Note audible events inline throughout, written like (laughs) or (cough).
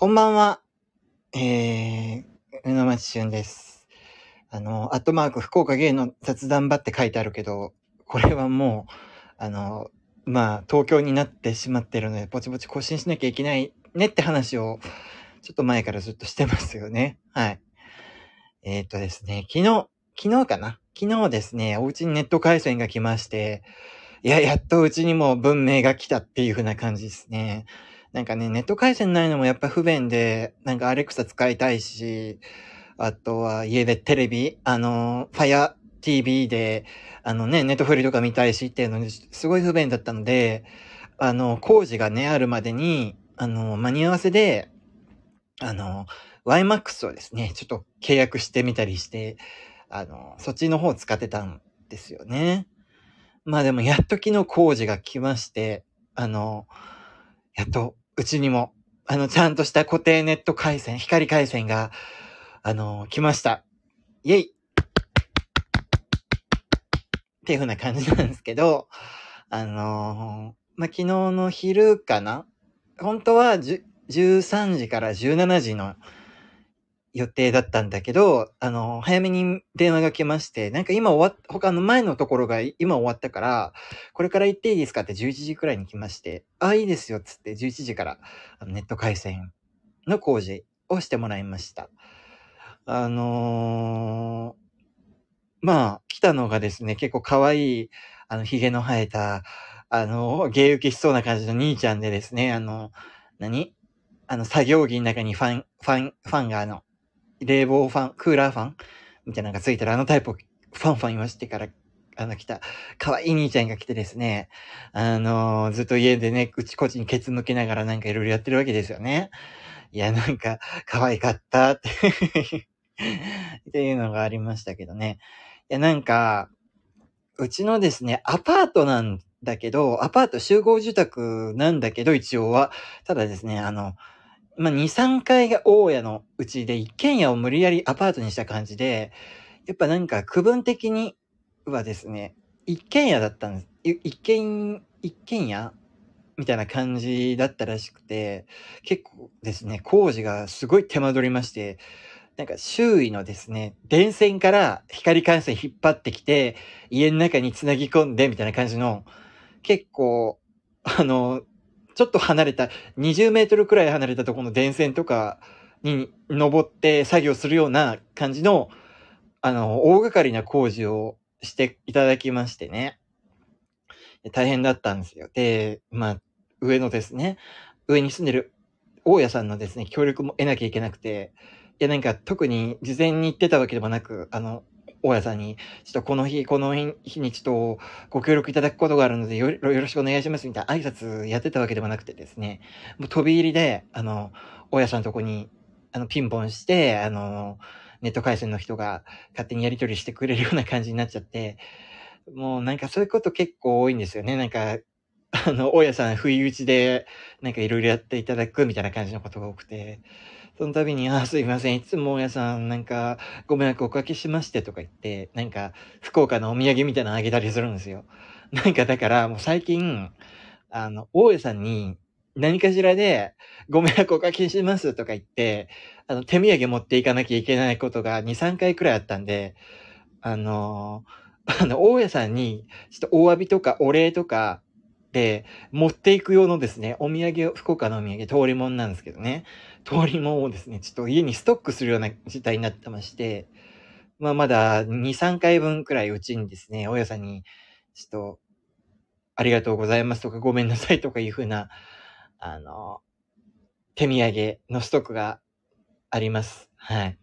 こんばんは。えー、宇野町俊です。あの、アットマーク福岡芸の雑談場って書いてあるけど、これはもう、あの、まあ、東京になってしまってるので、ぼちぼち更新しなきゃいけないねって話を、ちょっと前からずっとしてますよね。はい。えー、っとですね、昨日、昨日かな？昨日ですね、お家にネット回線が来まして、いや、やっとうちにも文明が来たっていう風な感じですね。なんかね、ネット回線ないのもやっぱ不便で、なんかアレクサ使いたいし、あとは家でテレビ、あの、Fire TV で、あのね、ネットフリとか見たいしっていうのに、すごい不便だったので、あの、工事がね、あるまでに、あの、間に合わせで、あの、YMAX をですね、ちょっと契約してみたりして、あの、そっちの方を使ってたんですよね。まあでも、やっと昨日工事が来まして、あの、やっと、うちにも、あの、ちゃんとした固定ネット回線、光回線が、あの、来ました。イェイっていう風な感じなんですけど、あのまあ、昨日の昼かな？本当は13時から17時の予定だったんだけど、あの、早めに電話が来まして、なんか今終わっ、他の前のところが今終わったから、これから行っていいですかって11時くらいに来まして、あ、いいですよっ、つって11時からネット回線の工事をしてもらいました。あのー、まあ、来たのがですね、結構可愛い、あの、髭の生えた、あの、芸受けしそうな感じの兄ちゃんでですね、あの、何？あの、作業着の中にファン、ファン、ファンがあの、冷房ファン、クーラーファンみたいなのがついてるあのタイプをファンファン言わしてから、あの来た、可愛い兄ちゃんが来てですね、あのー、ずっと家でね、うちこちにケツ向けながらなんかいろいろやってるわけですよね。いや、なんか、可愛かったって (laughs) っていうのがありましたけどね。いや、なんか、うちのですね、アパートなんだけど、アパート集合住宅なんだけど、一応は。ただですね、あの、まあ、2、3階が大家のうちで、一軒家を無理やりアパートにした感じで、やっぱなんか区分的にはですね、一軒家だったんです。一軒、一軒家みたいな感じだったらしくて、結構ですね、工事がすごい手間取りまして、なんか周囲のですね、電線から光回線引っ張ってきて、家の中に繋ぎ込んでみたいな感じの、結構、あの、ちょっと離れた、20メートルくらい離れたところの電線とかに登って作業するような感じの、あの、大掛かりな工事をしていただきましてね。大変だったんですよ。で、まあ、上のですね、上に住んでる大家さんのですね、協力も得なきゃいけなくて、いや、なんか特に事前に言ってたわけでもなく、あの、大家さんに、ちょっとこの日、この日にちょっとご協力いただくことがあるのでよ、よろしくお願いしますみたいな挨拶やってたわけでもなくてですね、もう飛び入りで、あの、大家さんのとこに、あの、ピンポンして、あの、ネット回線の人が勝手にやり取りしてくれるような感じになっちゃって、もうなんかそういうこと結構多いんですよね。なんか、あの、大家さん不意打ちで、なんかいろいろやっていただくみたいな感じのことが多くて、その度に、あ、すいません。いつも大家さん、なんか、ご迷惑おかけしましてとか言って、なんか、福岡のお土産みたいなのあげたりするんですよ。なんか、だから、もう最近、あの、大家さんに、何かしらで、ご迷惑おかけしますとか言って、あの、手土産持っていかなきゃいけないことが2、3回くらいあったんで、あの、(laughs) あの、大家さんに、ちょっとお詫びとかお礼とか、で、持っていく用のですね、お土産を、福岡のお土産、通り物なんですけどね、通りもですね、ちょっと家にストックするような事態になってまして、まあまだ2、3回分くらいうちにですね、大家さんに、ちょっと、ありがとうございますとか、ごめんなさいとかいうふうな、あの、手土産のストックがあります。はい。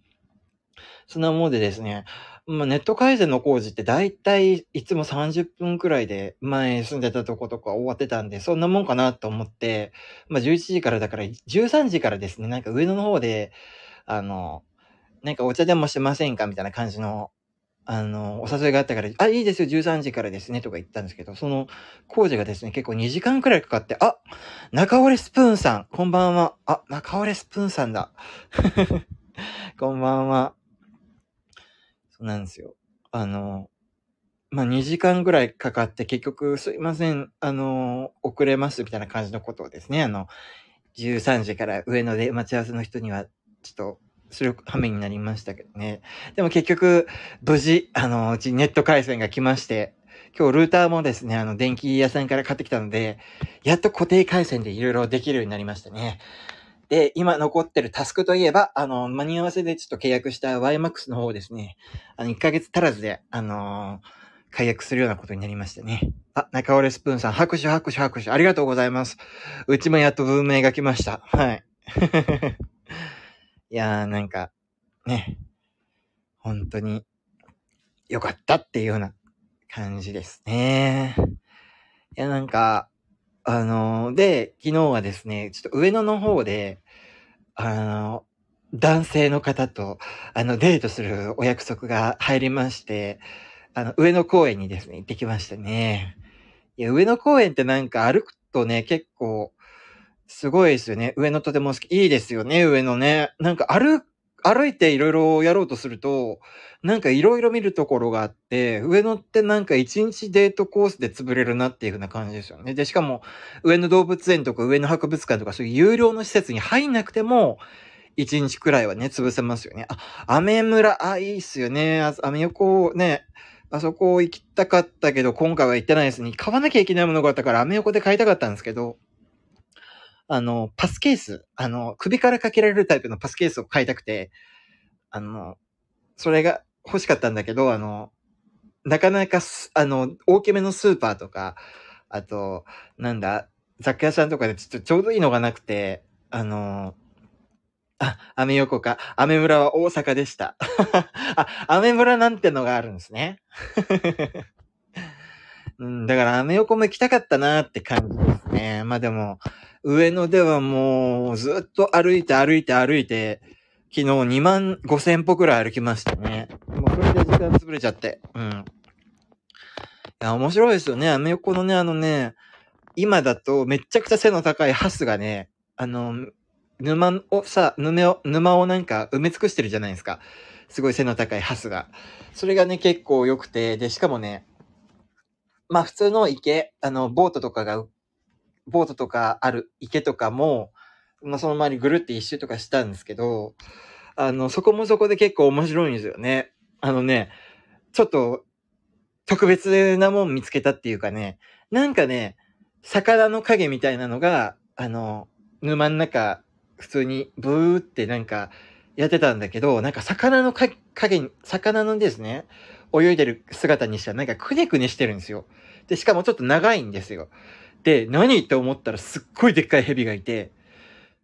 そんなものでですね、まあ、ネット回線の工事って大体いつも30分くらいで前住んでたとことか終わってたんで、そんなもんかなと思って、まあ11時からだから13時からですね、なんか上野の方で、あの、なんかお茶でもしてませんかみたいな感じの、あの、お誘いがあったから、あ、いいですよ、13時からですね、とか言ったんですけど、その工事がですね、結構2時間くらいかかって、あ、中折スプーンさん、こんばんは。あ、中折スプーンさんだ。(laughs) こんばんは。そうなんですよ。あの、まあ、2時間ぐらいかかって結局すいません、あの、遅れますみたいな感じのことをですね、あの、13時から上野で待ち合わせの人には、ちょっと、する羽目になりましたけどね。でも結局、無事、あの、うちネット回線が来まして、今日ルーターもですね、あの、電気屋さんから買ってきたので、やっと固定回線でいろいろできるようになりましたね。で、今残ってるタスクといえば、あの、間に合わせでちょっと契約した YMAX の方ですね、あの、1ヶ月足らずで、あのー、解約するようなことになりましたね。あ、中折スプーンさん、拍手拍手拍手、ありがとうございます。うちもやっと文明が来ました。はい。(laughs) いやー、なんか、ね、本当に、よかったっていうような感じですね。いや、なんか、あの、で、昨日はですね、ちょっと上野の方で、あの、男性の方と、あの、デートするお約束が入りまして、あの、上野公園にですね、行ってきましたね。いや、上野公園ってなんか歩くとね、結構、すごいですよね。上野とても好き。いいですよね、上野ね。なんか歩歩いていろいろやろうとすると、なんかいろいろ見るところがあって、上野ってなんか一日デートコースで潰れるなっていう風な感じですよね。で、しかも、上野動物園とか上野博物館とかそういう有料の施設に入んなくても、一日くらいはね、潰せますよね。あ、アメ村、あ、いいっすよね。あ、アメ横ね、あそこ行きたかったけど、今回は行ってないですね。買わなきゃいけないものがあったから、アメ横で買いたかったんですけど、あの、パスケース、あの、首からかけられるタイプのパスケースを買いたくて、あの、それが欲しかったんだけど、あの、なかなかあの、大きめのスーパーとか、あと、なんだ、雑貨屋さんとかでちょっとちょうどいいのがなくて、あの、あ、アメ横か。アメ村は大阪でした。(laughs) あ、アメ村なんてのがあるんですね。(laughs) うん、だからアメ横も行きたかったなって感じですね。まあでも、上野ではもうずっと歩いて歩いて歩いて、昨日2万5千歩くらい歩きましたね。もうそれで時間潰れちゃって。うん。いや、面白いですよね。アメ横のね、あのね、今だとめちゃくちゃ背の高いハスがね、あの、沼をさ、沼を、沼をなんか埋め尽くしてるじゃないですか。すごい背の高いハスが。それがね、結構良くて、で、しかもね、まあ普通の池、あの、ボートとかがボートとかある池とかも、まあ、その周りぐるって一周とかしたんですけど、あの、そこもそこで結構面白いんですよね。あのね、ちょっと特別なもん見つけたっていうかね、なんかね、魚の影みたいなのが、あの、沼の中、普通にブーってなんかやってたんだけど、なんか魚の影、魚のですね、泳いでる姿にしたらなんかくねくねしてるんですよ。で、しかもちょっと長いんですよ。で、何って思ったらすっごいでっかい蛇がいて、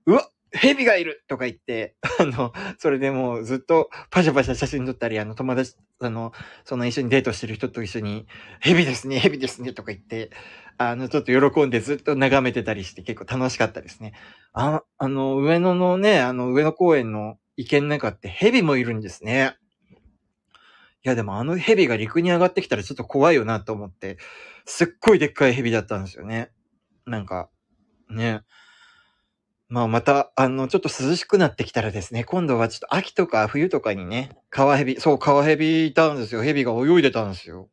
うわ蛇がいるとか言って、(laughs) あの、それでもうずっとパシャパシャ写真撮ったり、あの友達、あの、その一緒にデートしてる人と一緒に、蛇ですね、蛇ですね、とか言って、あの、ちょっと喜んでずっと眺めてたりして結構楽しかったですね。あ、あの、上野のね、あの、上野公園の池の中って蛇もいるんですね。いやでもあの蛇が陸に上がってきたらちょっと怖いよなと思って、すっごいでっかい蛇だったんですよね。なんか、ね。まあまた、あの、ちょっと涼しくなってきたらですね、今度はちょっと秋とか冬とかにね、川蛇、そう、川蛇いたんですよ。蛇が泳いでたんですよ。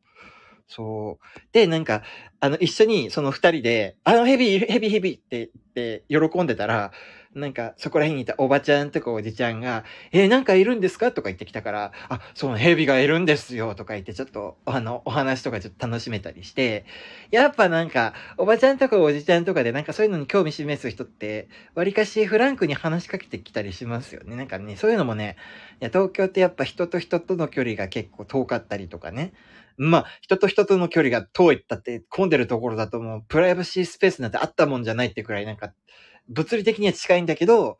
そう。で、なんか、あの、一緒にその二人で、あの蛇いる、蛇蛇って言って喜んでたら、なんか、そこら辺にいたおばちゃんとかおじちゃんが、えー、なんかいるんですか？とか言ってきたから、あ、そう、蛇がいるんですよとか言って、ちょっと、あの、お話とかちょっと楽しめたりして、やっぱなんか、おばちゃんとかおじちゃんとかでなんかそういうのに興味示す人って、わりかしフランクに話しかけてきたりしますよね。なんかね、そういうのもね、いや、東京ってやっぱ人と人との距離が結構遠かったりとかね、まあ、人と人との距離が遠いったって混んでるところだともう、プライバシースペースなんてあったもんじゃないってくらいなんか、物理的には近いんだけど、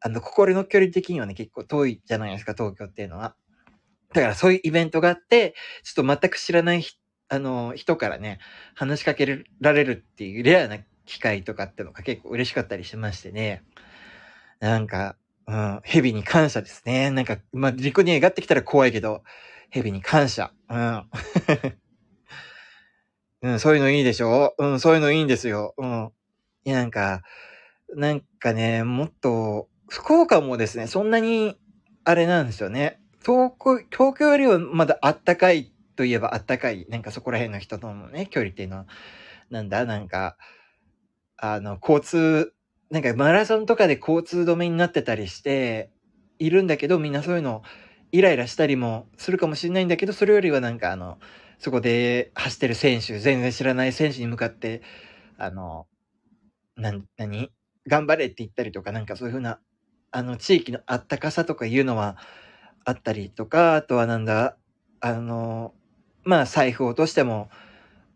あの、心の距離的にはね、結構遠いじゃないですか、東京っていうのは。だからそういうイベントがあって、ちょっと全く知らないあの、人からね、話しかけられるっていうレアな機会とかってのが結構嬉しかったりしましてね。なんか、うん、蛇に感謝ですね。なんか、まあ、陸に上がってきたら怖いけど、蛇に感謝。うん。(laughs) うん、そういうのいいでしょ？うん、そういうのいいんですよ。うん。いや、なんか、なんかね、もっと、福岡もですね、そんなに、あれなんですよね。東京、東京よりはまだあったかいといえばあったかい、なんかそこら辺の人とのね、距離っていうのは、なんだ、なんか、あの、交通なんかマラソンとかで交通止めになってたりして、いるんだけど、みんなそういうの、イライラしたりもするかもしれないんだけど、それよりはなんかあの、そこで走ってる選手、全然知らない選手に向かって、あの、な、何？頑張れって言ったりとか、なんかそういうふうな、あの、地域のあったかさとかいうのはあったりとか、あとはなんだ、あの、まあ財布を落としても、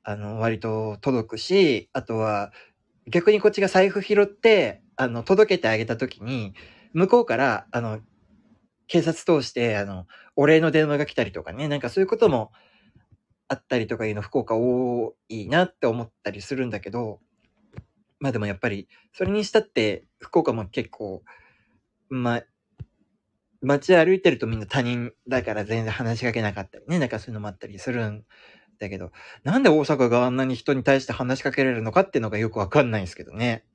あの、割と届くし、あとは、逆にこっちが財布拾って、あの、届けてあげたときに、向こうから、あの、警察通して、あの、お礼の電話が来たりとかね、なんかそういうこともあったりとかいうの福岡多いなって思ったりするんだけど、まあでもやっぱり、それにしたって、福岡も結構、まあ、街歩いてるとみんな他人だから全然話しかけなかったりね、なんかそういうのもあったりするんだけど、なんで大阪があんなに人に対して話しかけられるのかっていうのがよくわかんないんですけどね。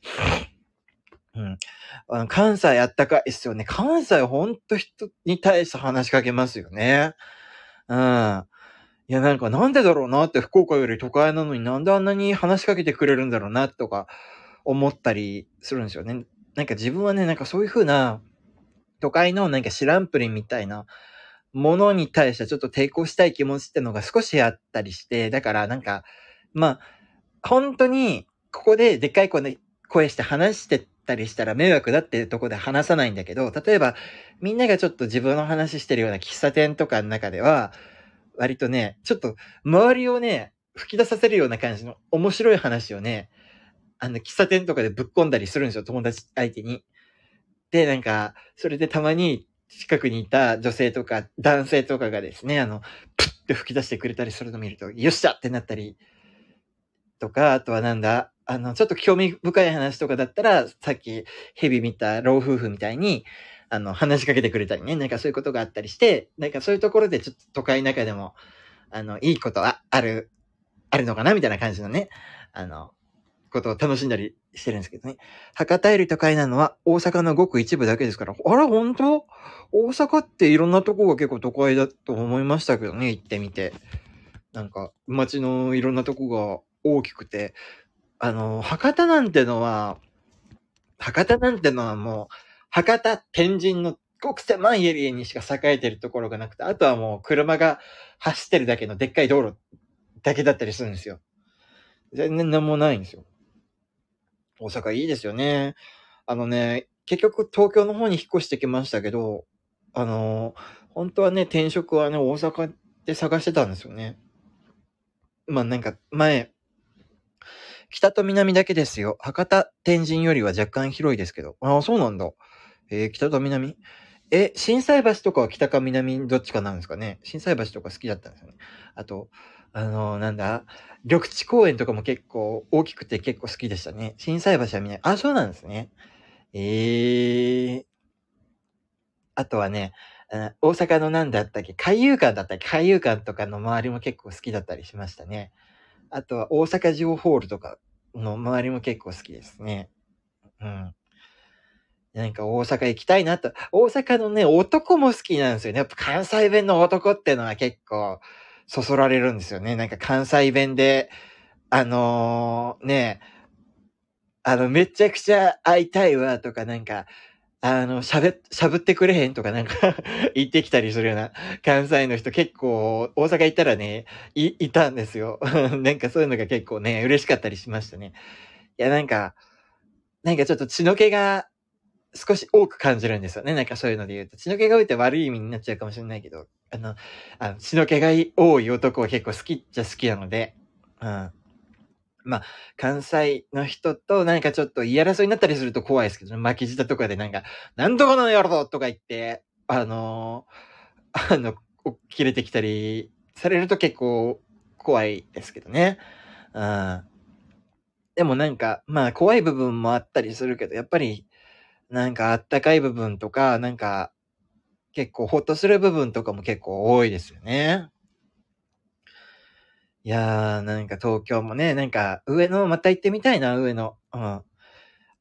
うん。あの関西あったかいっすよね。関西ほんと人に対して話しかけますよね。うん。いや、なんかなんでだろうなって福岡より都会なのになんであんなに話しかけてくれるんだろうなとか思ったりするんですよね。なんか自分はね、なんかそういう風な都会のなんか知らんぷりみたいなものに対してちょっと抵抗したい気持ちってのが少しあったりして、だからなんか、まあ、本当にここででっかい声で声して話してたりしたら迷惑だっていうとこで話さないんだけど、例えばみんながちょっと自分の話してるような喫茶店とかの中では、割とね、ちょっと周りをね、吹き出させるような感じの面白い話をね、あの、喫茶店とかでぶっ込んだりするんですよ、友達相手に。で、なんか、それでたまに近くにいた女性とか男性とかがですね、あの、プッて吹き出してくれたりするのを見ると、よっしゃってなったり、とか、あとはなんだ、あの、ちょっと興味深い話とかだったら、さっきヘビ見た老夫婦みたいに、あの、話しかけてくれたりね、なんかそういうことがあったりして、なんかそういうところでちょっと都会の中でも、あの、いいことはある、あるのかなみたいな感じのね、あの、ことを楽しんだりしてるんですけどね。博多より都会なのは大阪のごく一部だけですから、あら、本当？大阪っていろんなとこが結構都会だと思いましたけどね、行ってみて。なんか、街のいろんなとこが大きくて、あの、博多なんてのは、博多なんてのはもう、博多、天神のごく狭いエリアにしか栄えてるところがなくて、あとはもう車が走ってるだけのでっかい道路だけだったりするんですよ。全然なんもないんですよ。大阪いいですよね。あのね、結局東京の方に引っ越してきましたけど、あの、本当はね、転職はね、大阪で探してたんですよね。まあなんか前、北と南だけですよ。博多、天神よりは若干広いですけど。ああ、そうなんだ。えー北と南？え、震災橋とかは北か南？どっちかなんですかね震災橋とか好きだったんですよね。あと、あのなんだ、緑地公園とかも結構大きくて結構好きでしたね。震災橋は見ない。あ、そうなんですね。ええあとはね、大阪のなんだったっけ？海遊館だったっけ？海遊館とかの周りも結構好きだったりしましたね。あとは大阪城ホールとかの周りも結構好きですね。うん。なんか大阪行きたいなと。大阪のね、男も好きなんですよね。やっぱ関西弁の男ってのは結構そそられるんですよね。なんか関西弁で、あのーね、あの、めちゃくちゃ会いたいわとかなんか、あの、喋、喋ってくれへんとかなんか (laughs) 言ってきたりするような関西の人結構大阪行ったらね、い、いたんですよ。(laughs) なんかそういうのが結構ね、嬉しかったりしましたね。いや、なんか、なんかちょっと血の気が少し多く感じるんですよね。なんかそういうので言うと。血の気が多いって悪い意味になっちゃうかもしれないけど、あの、あの血の気が多い男は結構好きっちゃ好きなので、うん。まあ、関西の人と何かちょっと言い争いになったりすると怖いですけどね。巻き舌とかでなんか、なんとかのやろとか言って、あのー (laughs) あの、切れてきたりされると結構怖いですけどね。うん。でもなんか、まあ怖い部分もあったりするけど、やっぱり、なんかあったかい部分とか、なんか、結構ほっとする部分とかも結構多いですよね。いやー、なんか東京もね、なんか上野また行ってみたいな、上野。うん。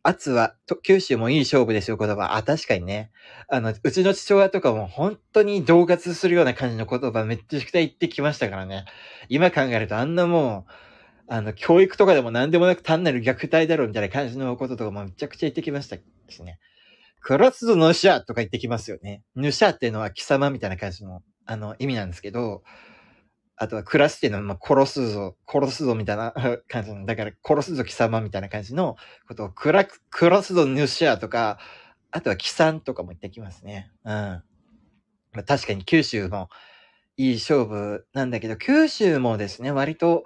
圧は、九州もいい勝負ですよ、言葉。あ、確かにね。あの、うちの父親とかも本当に同活するような感じの言葉めっちゃくちゃ言ってきましたからね。今考えるとあんなもう、あの、教育とかでも何でもなく単なる虐待だろうみたいな感じのこととかもめちゃくちゃ言ってきましたしね。クラスぞのシャとか言ってきますよね。ヌシャっていうのは貴様みたいな感じの、あの、意味なんですけど、あとは暮らしていうのは、ま、殺すぞ、殺すぞみたいな (laughs) 感じの、だから殺すぞ貴様みたいな感じのことを、くら、殺すぞヌシャとか、あとは貴様とかも言ってきますね。うん。まあ、確かに九州もいい勝負なんだけど、九州もですね、割と、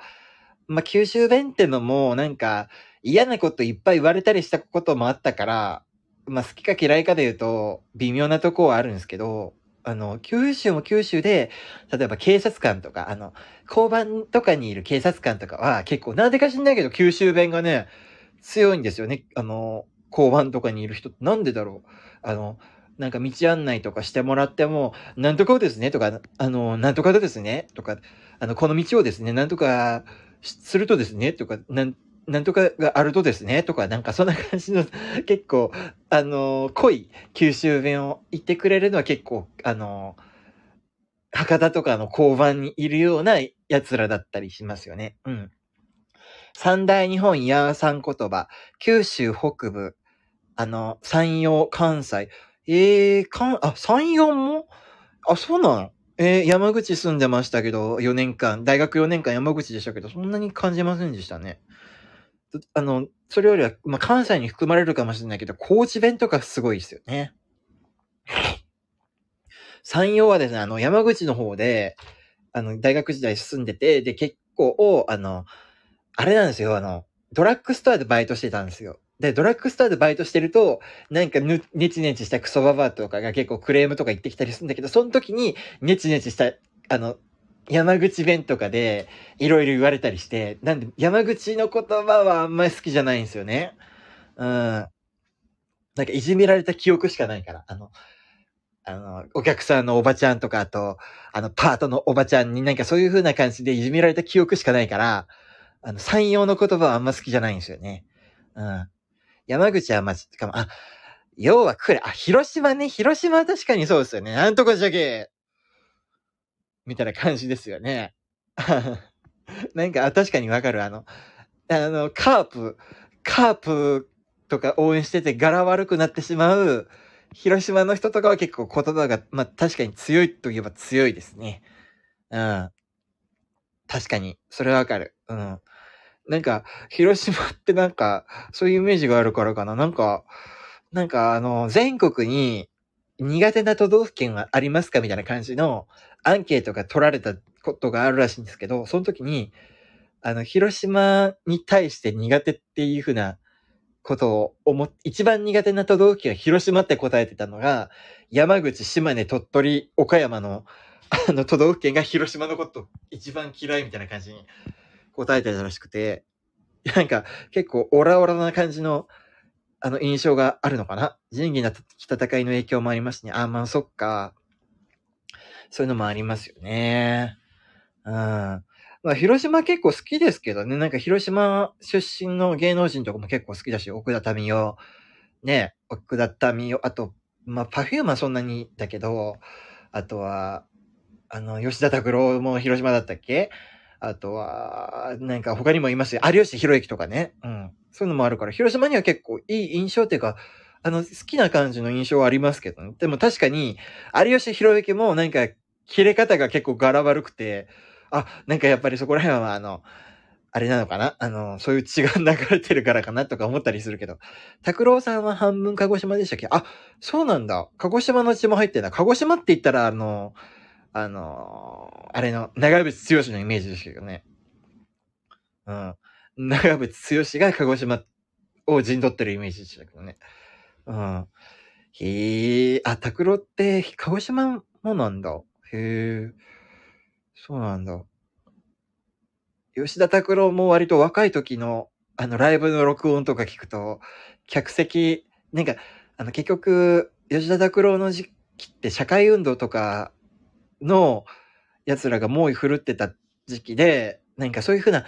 まあ、九州弁ってのもなんか嫌なこといっぱい言われたりしたこともあったから、まあ、好きか嫌いかで言うと微妙なとこはあるんですけど、あの、九州も九州で、例えば警察官とか、あの、交番とかにいる警察官とかは結構、なんでか知んないけど九州弁がね、強いんですよね。あの、交番とかにいる人ってなんでだろう？あの、なんか道案内とかしてもらっても、なんとかですねとか、あの、なんとかですねとか、あの、この道をですね、なんとかするとですねとか、なん、なんとかがあるとですねとか、なんかそんな感じの、(laughs) 結構、あの、濃い九州弁を言ってくれるのは結構、あの、博多とかの交番にいるような奴らだったりしますよね。うん。三大日本ヤーサン言葉、九州北部、あの、山陽、関西。ええー、かん、あ、山陽も？あ、そうなの？えー、山口住んでましたけど、4年間、大学4年間山口でしたけど、そんなに感じませんでしたね。あの、それよりは、まあ、関西に含まれるかもしれないけど、高知弁とかすごいですよね。山陽はですね、あの、山口の方で、あの、大学時代住んでて、で、結構、あの、あれなんですよ、あの、ドラッグストアでバイトしてたんですよ。で、ドラッグストアでバイトしてると、なんかぬ、ネチネチしたクソババアとかが結構クレームとか言ってきたりするんだけど、その時に、ネチネチした、あの、山口弁とかで、いろいろ言われたりして、なんで、山口の言葉はあんまり好きじゃないんですよね。うん。なんかいじめられた記憶しかないから、あの、あの、お客さんのおばちゃんとか、あと、あの、パートのおばちゃんになんかそういう風な感じでいじめられた記憶しかないから、あの、山陽の言葉はあんま好きじゃないんですよね。うん。山口はまじ、かも、あ、要は来る。あ、広島ね。広島は確かにそうですよね。なんとかじゃけみたいな感じですよね。(laughs) なんか、確かにわかる。あの、あの、カープ、カープとか応援してて柄悪くなってしまう、広島の人とかは結構言葉が、まあ確かに強いといえば強いですね。うん。確かに。それはわかる。うん。なんか、広島ってなんか、そういうイメージがあるからかな。なんか、なんかあの、全国に苦手な都道府県はありますかみたいな感じのアンケートが取られたことがあるらしいんですけど、その時に、あの、広島に対して苦手っていうふうなことを思っ、一番苦手な都道府県は広島って答えてたのが、山口、島根、鳥取、岡山の、あの都道府県が広島のこと一番嫌いみたいな感じに答えてたらしくて、なんか結構オラオラな感じのあの印象があるのかな仁義な戦いの影響もありますね。あ、まあそっか。そういうのもありますよね。うん。まあ、広島結構好きですけどね。なんか広島出身の芸能人とかも結構好きだし、奥田民生、ね、奥田民生、あと、まあ、パフュームはそんなにだけど、あとは、あの、吉田拓郎も広島だったっけ？あとは、なんか他にもいますよ。有吉弘行とかね。うん。そういうのもあるから、広島には結構いい印象っていうか、あの、好きな感じの印象はありますけどね。でも確かに、有吉弘行もなんか、切れ方が結構柄悪くて、あ、なんかやっぱりそこら辺はあの、あれなのかな？あの、そういう血が流れてるからかなとか思ったりするけど。拓郎さんは半分鹿児島でしたっけ？あ、そうなんだ。鹿児島の血も入ってんだ。鹿児島って言ったら、あの、あの、あれの、長渕剛のイメージですけどね。うん。長渕剛が鹿児島を陣取ってるイメージでしたけどね。うん。へえ、あ、拓郎って鹿児島もなんだ。へえ、そうなんだ。吉田拓郎も割と若い時の、あの、ライブの録音とか聞くと、客席、なんか、あの、結局、吉田拓郎の時期って社会運動とかの奴らが猛威振るってた時期で、なんかそういうふうな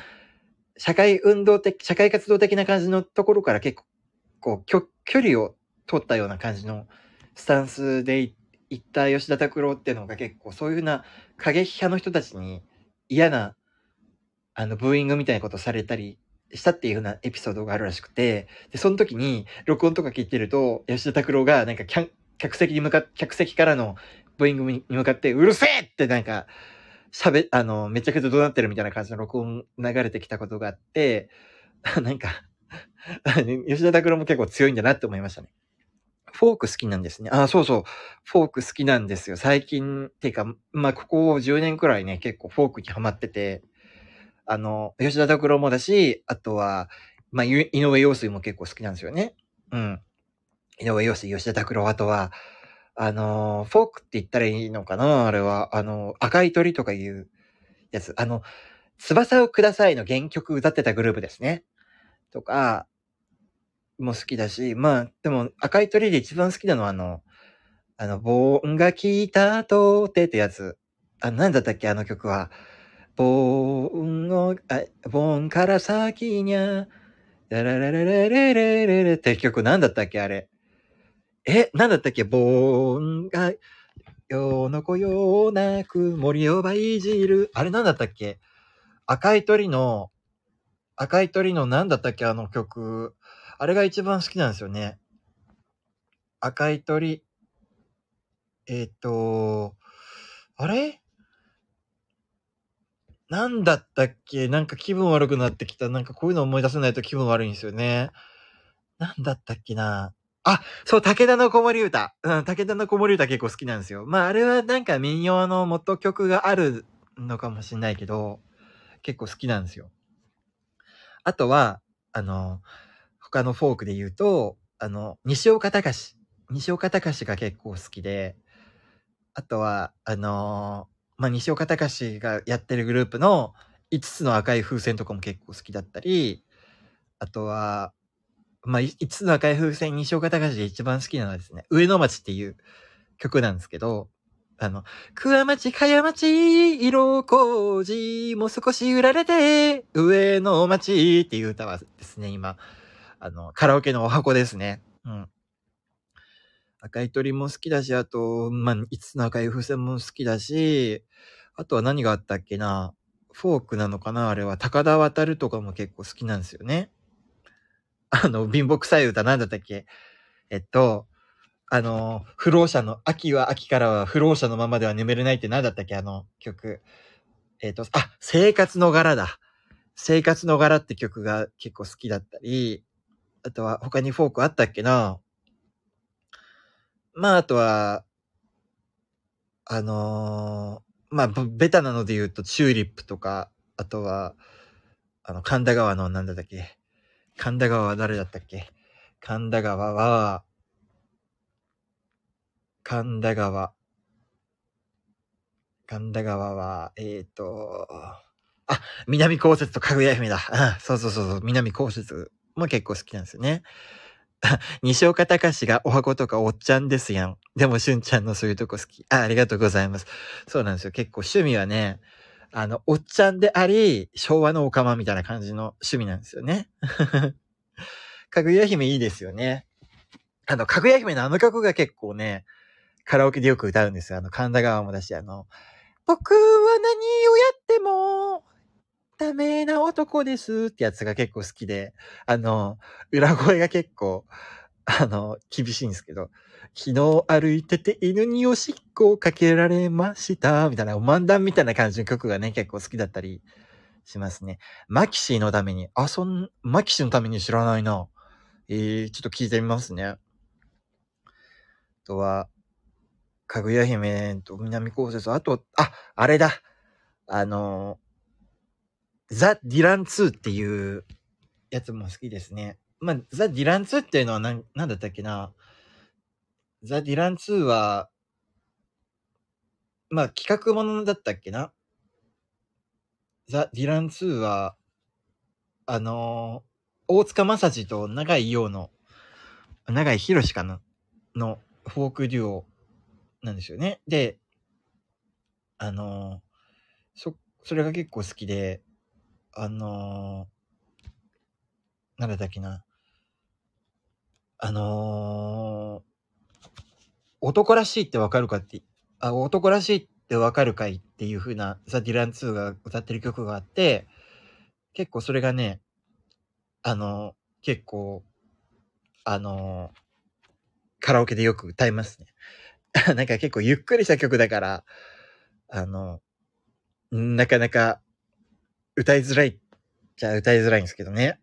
社会運動的、社会活動的な感じのところから結構、こう、距離を取ったような感じのスタンスで行った吉田拓郎っていうのが結構そういうふうな過激派の人たちに嫌なあの、ブーイングみたいなことされたりしたっていう風なエピソードがあるらしくて、で、その時に、録音とか聞いてると、吉田拓郎が、なんか、客席に向かっ、客席からのブーイングに向かって、うるせえってなんか、喋、あの、めちゃくちゃ怒鳴ってるみたいな感じの録音流れてきたことがあって、(laughs) なんか吉田拓郎も結構強いんだなって思いましたね。フォーク好きなんですね。あ、そうそう。フォーク好きなんですよ。最近、っていうか、まあ、ここ10年くらいね、結構フォークにハマってて、あの、吉田拓郎もだし、あとは、まあ、井上陽水も結構好きなんですよね。うん。井上陽水、吉田拓郎、あとは、あの、フォークって言ったらいいのかなあれは。あの、赤い鳥とかいうやつ。あの、翼をくださいの原曲歌ってたグループですね。とか、も好きだし、まあ、でも赤い鳥で一番好きなのはあの、あの、ボーンが来たとてってやつ。あ、なんだったっけあの曲は。ボーンを、あ、ボーンから先にゃ、ラララララレレレレって曲なんだったっけあれ。え、なんだったっけボーンが、よのこようなく森をばいじる。あれなんだったっけ赤い鳥の、赤い鳥のなんだったっけあの曲。あれが一番好きなんですよね。赤い鳥。えっ、ー、と、あれ？なんだったっけ？なんか気分悪くなってきた。なんかこういうの思い出せないと気分悪いんですよね。なんだったっけな？あ、そう、武田の子守歌。うん、武田の子守歌結構好きなんですよ。まあ、あれはなんか民謡の元曲があるのかもしんないけど、結構好きなんですよ。あとは、あの、他のフォークで言うと、あの、西岡隆。西岡隆が結構好きで、あとは、あのまあ、西岡隆がやってるグループの5つの赤い風船とかも結構好きだったり、あとは、まあ、5つの赤い風船、西岡隆で一番好きなのはですね、上野町っていう曲なんですけど、あの、桑町、茅町、色小路、もう少し売られて、上野町っていう歌はですね、今、あの、カラオケのお箱ですね。うん。赤い鳥も好きだし、あと、まあ、5つの赤い風船も好きだし、あとは何があったっけな。フォークなのかなあれは。高田渡るとかも結構好きなんですよね。あの、貧乏臭い歌なんだったっけえっと、あの、不老者の、秋は秋からは不老者のままでは眠れないって何だったっけあの曲。えっと、あ、生活の柄だ。生活の柄って曲が結構好きだったり、あとは他にフォークあったっけなまあ、あとは、あのー、まあ、ベタなので言うと、チューリップとか、あとは、あの、神田川の、なんだっけ？神田川は誰だったっけ？神田川は、神田川。神田川は、えっ、ー、と、あ、南高雪とかぐや姫だ。あそうそうそうそう、南高雪も結構好きなんですよね。(laughs) 西岡隆がお箱とかおっちゃんですやん。でも、しゅんちゃんのそういうとこ好き。あ、ありがとうございます。そうなんですよ。結構趣味はね、あの、おっちゃんであり、昭和のおかまみたいな感じの趣味なんですよね。(laughs) かぐや姫いいですよね。あの、かぐや姫のあの曲が結構ね、カラオケでよく歌うんですよ。あの、神田川もだし、あの、僕は何をやっても、ダメな男ですってやつが結構好きで、あの、裏声が結構、あの、厳しいんですけど、昨日歩いてて犬におしっこをかけられました、みたいな、お漫談みたいな感じの曲がね、結構好きだったりしますね。マキシーのために、あ、そん、マキシーのために知らないな。えー、ちょっと聞いてみますね。あとは、かぐや姫と南高雪、あと、あ、あれだ。あの、ザ・ディラン2っていうやつも好きですね。まあ、ザ・ディラン2っていうのは何、なんだったっけな。ザ・ディラン2は、まあ、企画ものだったっけな。ザ・ディラン2は、あのー、大塚正治と長井陽の、長井博士かなのフォークデュオなんですよね。で、あのー、そ、それが結構好きで、あのー、なんだっけな。あのー、男らしいってわかるかって、あ、男らしいってわかるかいっていう風なザ・ディラン2が歌ってる曲があって、結構それがね、あの、結構、あの、カラオケでよく歌いますね。(laughs) なんか結構ゆっくりした曲だから、あの、なかなか歌いづらいじゃあ歌いづらいんですけどね。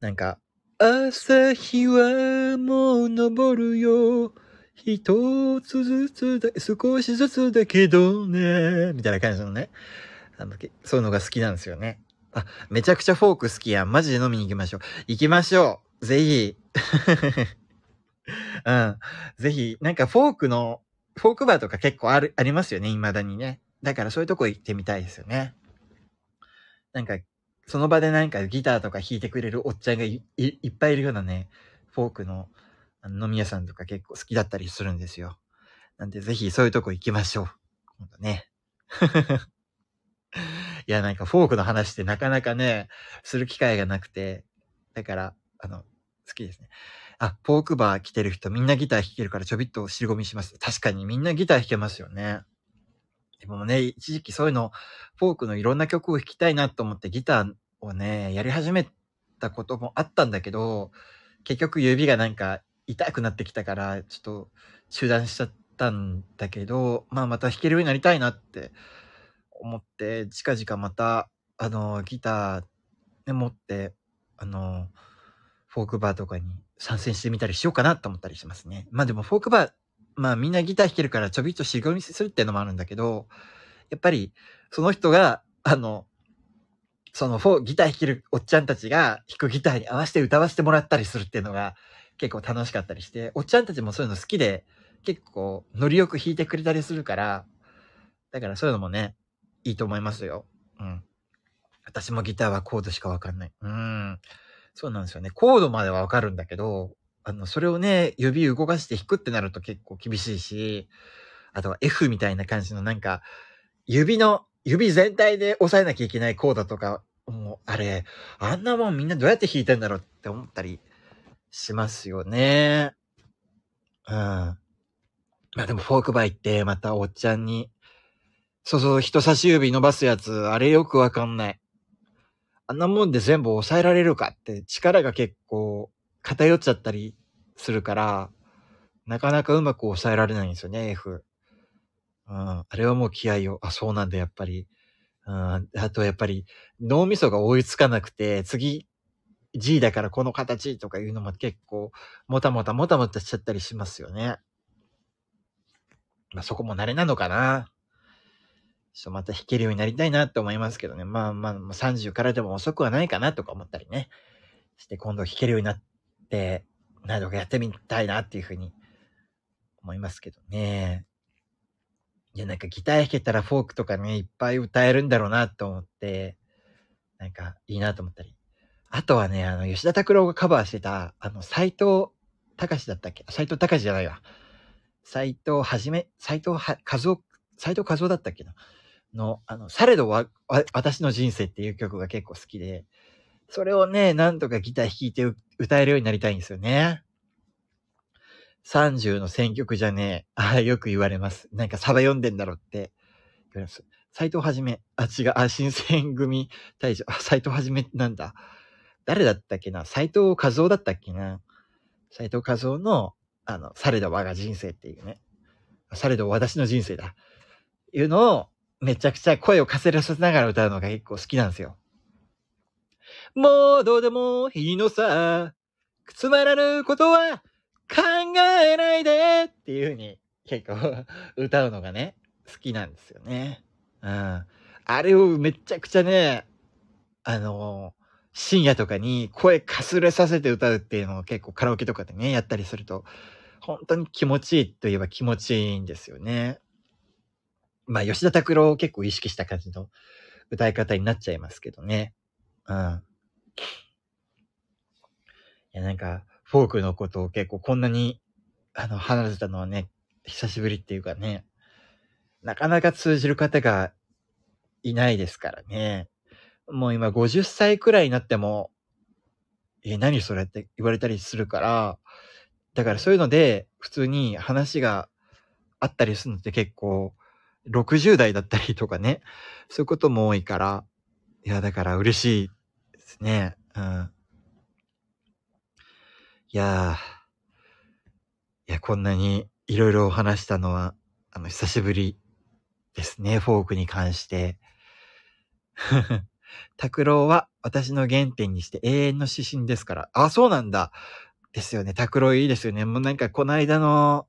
なんか、朝日はもう昇るよ。一つずつだ、少しずつだけどね。みたいな感じのね。あの、そういうのが好きなんですよね。あ、めちゃくちゃフォーク好きやん。マジで飲みに行きましょう。行きましょう。ぜひ。(laughs) うん。ぜひ、なんかフォークの、フォークバーとか結構ある、ありますよね。未だにね。だからそういうとこ行ってみたいですよね。なんか、その場でなんかギターとか弾いてくれるおっちゃんがいっぱいいるようなね、フォークの飲み屋さんとか結構好きだったりするんですよ。なんでぜひそういうとこ行きましょう。ほんとね。(laughs) いや、なんかフォークの話ってなかなかね、する機会がなくて、だから、あの、好きですね。あ、フォークバー来てる人みんなギター弾けるからちょびっと尻込みします。確かにみんなギター弾けますよね。でもね、一時期そういうの、フォークのいろんな曲を弾きたいなと思ってギターをね、やり始めたこともあったんだけど、結局指がなんか痛くなってきたから、ちょっと中断しちゃったんだけど、まあまた弾けるようになりたいなって思って、近々また、あの、ギターで持って、あの、フォークバーとかに参戦してみたりしようかなと思ったりしますね。まあでもフォークバー、まあみんなギター弾けるからちょびっとしごみするっていうのもあるんだけど、やっぱりその人が、あの、そのフォー、ギター弾けるおっちゃんたちが弾くギターに合わせて歌わせてもらったりするっていうのが結構楽しかったりして、おっちゃんたちもそういうの好きで結構ノリよく弾いてくれたりするから、だからそういうのもね、いいと思いますよ。うん。私もギターはコードしかわかんない。うん。そうなんですよね。コードまではわかるんだけど、あの、それをね、指動かして弾くってなると結構厳しいし、あとは F みたいな感じのなんか、指の、指全体で押さえなきゃいけないコードとか、もう、あれ、あんなもんみんなどうやって弾いてんだろうって思ったりしますよね。うん。まあでもフォークバー行って、またおっちゃんに、そうそう、人差し指伸ばすやつ、あれよくわかんない。あんなもんで全部抑えられるかって力が結構偏っちゃったりするから、なかなかうまく抑えられないんですよね、F。うん。あれはもう気合を、あ、そうなんだ、やっぱり。うん。あと、やっぱり、脳みそが追いつかなくて、次、G だからこの形とかいうのも結構、もたもたもたもたしちゃったりしますよね。まあ、そこも慣れなのかな。ちょっとまた弾けるようになりたいなって思いますけどね。まあまあ、30からでも遅くはないかなとか思ったりね。して今度弾けるようになって、何度かやってみたいなっていうふうに思いますけどね。いや、なんかギター弾けたらフォークとかね、いっぱい歌えるんだろうなと思って、なんかいいなと思ったり。あとはね、あの、吉田拓郎がカバーしてた、あの、斎藤隆だったっけ？斎藤隆じゃないわ。斎藤はじめ、斎藤は、和夫、斎藤和夫だったっけな？の、あの、されどわ、わ私の人生っていう曲が結構好きで、それをね、なんとかギター弾いて歌えるようになりたいんですよね。30の選曲じゃねえ。ああ、よく言われます。なんかサバ読んでんだろって言われます。斎藤はじめ、あ、違う、あ、新選組大将、あ、斎藤はじめなんだ。誰だったっけな？斎藤和夫だったっけな？斎藤和夫の、あの、されど我が人生っていうね。されど私の人生だ。いうのを、めちゃくちゃ声をかせらせながら歌うのが結構好きなんですよ。もうどうでもいいのさ。つまらぬことは考えないでっていう風に結構歌うのがね、好きなんですよね。うん。あれをめちゃくちゃね、あの深夜とかに声かすれさせて歌うっていうのを結構カラオケとかでね、やったりすると、本当に気持ちいいといえば気持ちいいんですよね。まあ、吉田拓郎を結構意識した感じの歌い方になっちゃいますけどね。うん。いや、なんか、フォークのことを結構こんなに、あの、話せたのはね、久しぶりっていうかね、なかなか通じる方がいないですからね。もう今50歳くらいになっても、え、何それって言われたりするから、だからそういうので、普通に話があったりするのって結構、60代だったりとかね、そういうことも多いから、いや、だから嬉しいですね。うん。いやいや、こんなにいろいろお話したのは、あの、久しぶりですね、フォークに関して。(laughs) 拓郎は私の原点にして永遠の指針ですから。あ、そうなんだ。ですよね。拓郎いいですよね。もうなんかこの間の、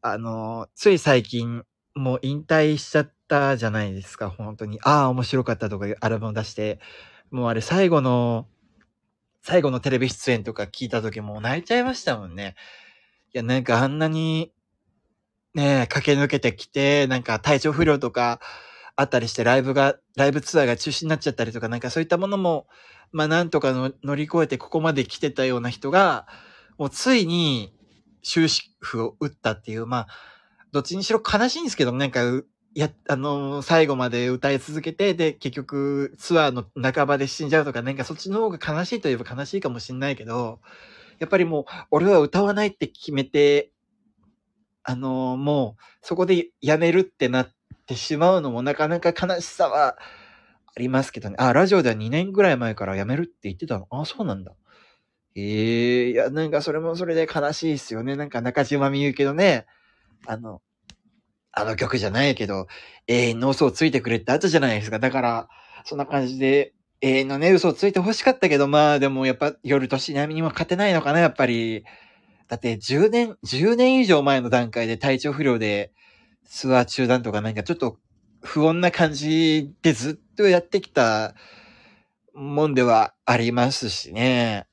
あの、つい最近、もう引退しちゃったじゃないですか、本当に。ああ、面白かったとかいうアルバム出して、もうあれ最後の、最後のテレビ出演とか聞いた時もう泣いちゃいましたもんね。いや、なんかあんなに、ね駆け抜けてきて、なんか体調不良とかあったりして、ライブが、ライブツアーが中止になっちゃったりとか、なんかそういったものも、まあなんとかの乗り越えてここまで来てたような人が、もうついに終止符を打ったっていう、まあ、どっちにしろ悲しいんですけど、なんか、や、あのー、最後まで歌い続けて、で、結局、ツアーの半ばで死んじゃうとか、なんかそっちの方が悲しいといえば悲しいかもしんないけど、やっぱりもう、俺は歌わないって決めて、あのー、もう、そこでやめるってなってしまうのもなかなか悲しさはありますけどね。あ、ラジオでは2年ぐらい前からやめるって言ってたの？あ、そうなんだ。ええー、いや、なんかそれもそれで悲しいっすよね。なんか中島みゆきのね、あの、あの曲じゃないけど、永遠の嘘をついてくれってあったじゃないですか。だから、そんな感じで、永遠のね、嘘をついて欲しかったけど、まあでもやっぱ夜としなみにも勝てないのかな、やっぱり。だって10年、10年以上前の段階で体調不良でツアー中断とかなんかちょっと不穏な感じでずっとやってきたもんではありますしね。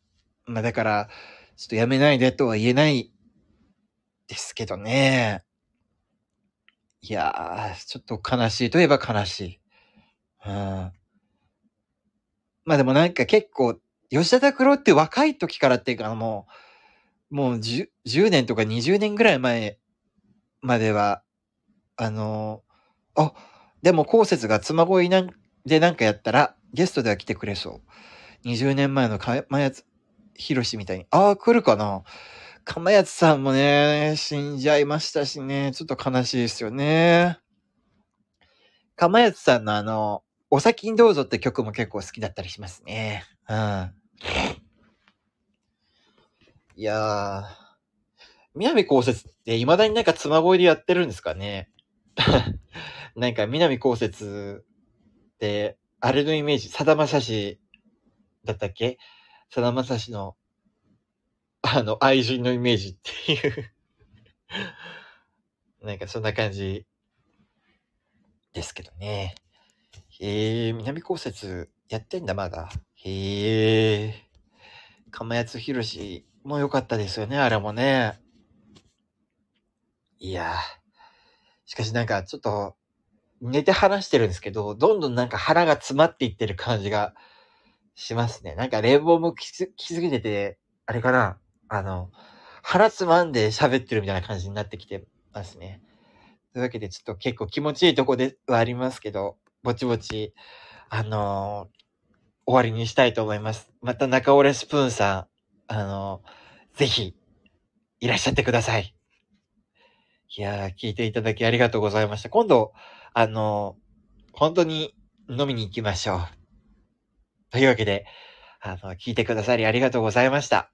まあだから、ちょっとやめないでとは言えないですけどね。いやー、ちょっと悲しいといえば悲しい。うん。まあでもなんか結構、吉田拓郎って若い時からっていうかもう、もう 10, 10年とか20年ぐらい前までは、あのー、あ、でも後節が妻恋なんでなんかやったらゲストでは来てくれそう。20年前のかまやつ、ひろしみたいに。ああ、来るかなかまやつさんもね、死んじゃいましたしね、ちょっと悲しいですよね。かまやつさんのあの、お先にどうぞって曲も結構好きだったりしますね。うん。いやー、南こうせつって未だになんか妻恋でやってるんですかね。(laughs) なんか南こうせつって、あれのイメージ、さだまさしだったっけ？さだまさしの、あの、愛人のイメージっていう (laughs) なんかそんな感じですけどね。へえ、南こうせつやってんだ、まだ。へえ。かまやつひろしも良かったですよね、あれもね。いやしかしなんかちょっと、寝て話してるんですけど、どんどんなんか腹が詰まっていってる感じがしますね。なんか冷房もきす、きすぎてて、あれかなあの、腹つまんで喋ってるみたいな感じになってきてますね。というわけでちょっと結構気持ちいいとこではありますけど、ぼちぼち、あのー、終わりにしたいと思います。また中折れスプーンさん、あのー、ぜひ、いらっしゃってください。いやー、聞いていただきありがとうございました。今度、あのー、本当に飲みに行きましょう。というわけで、あの、聞いてくださりありがとうございました。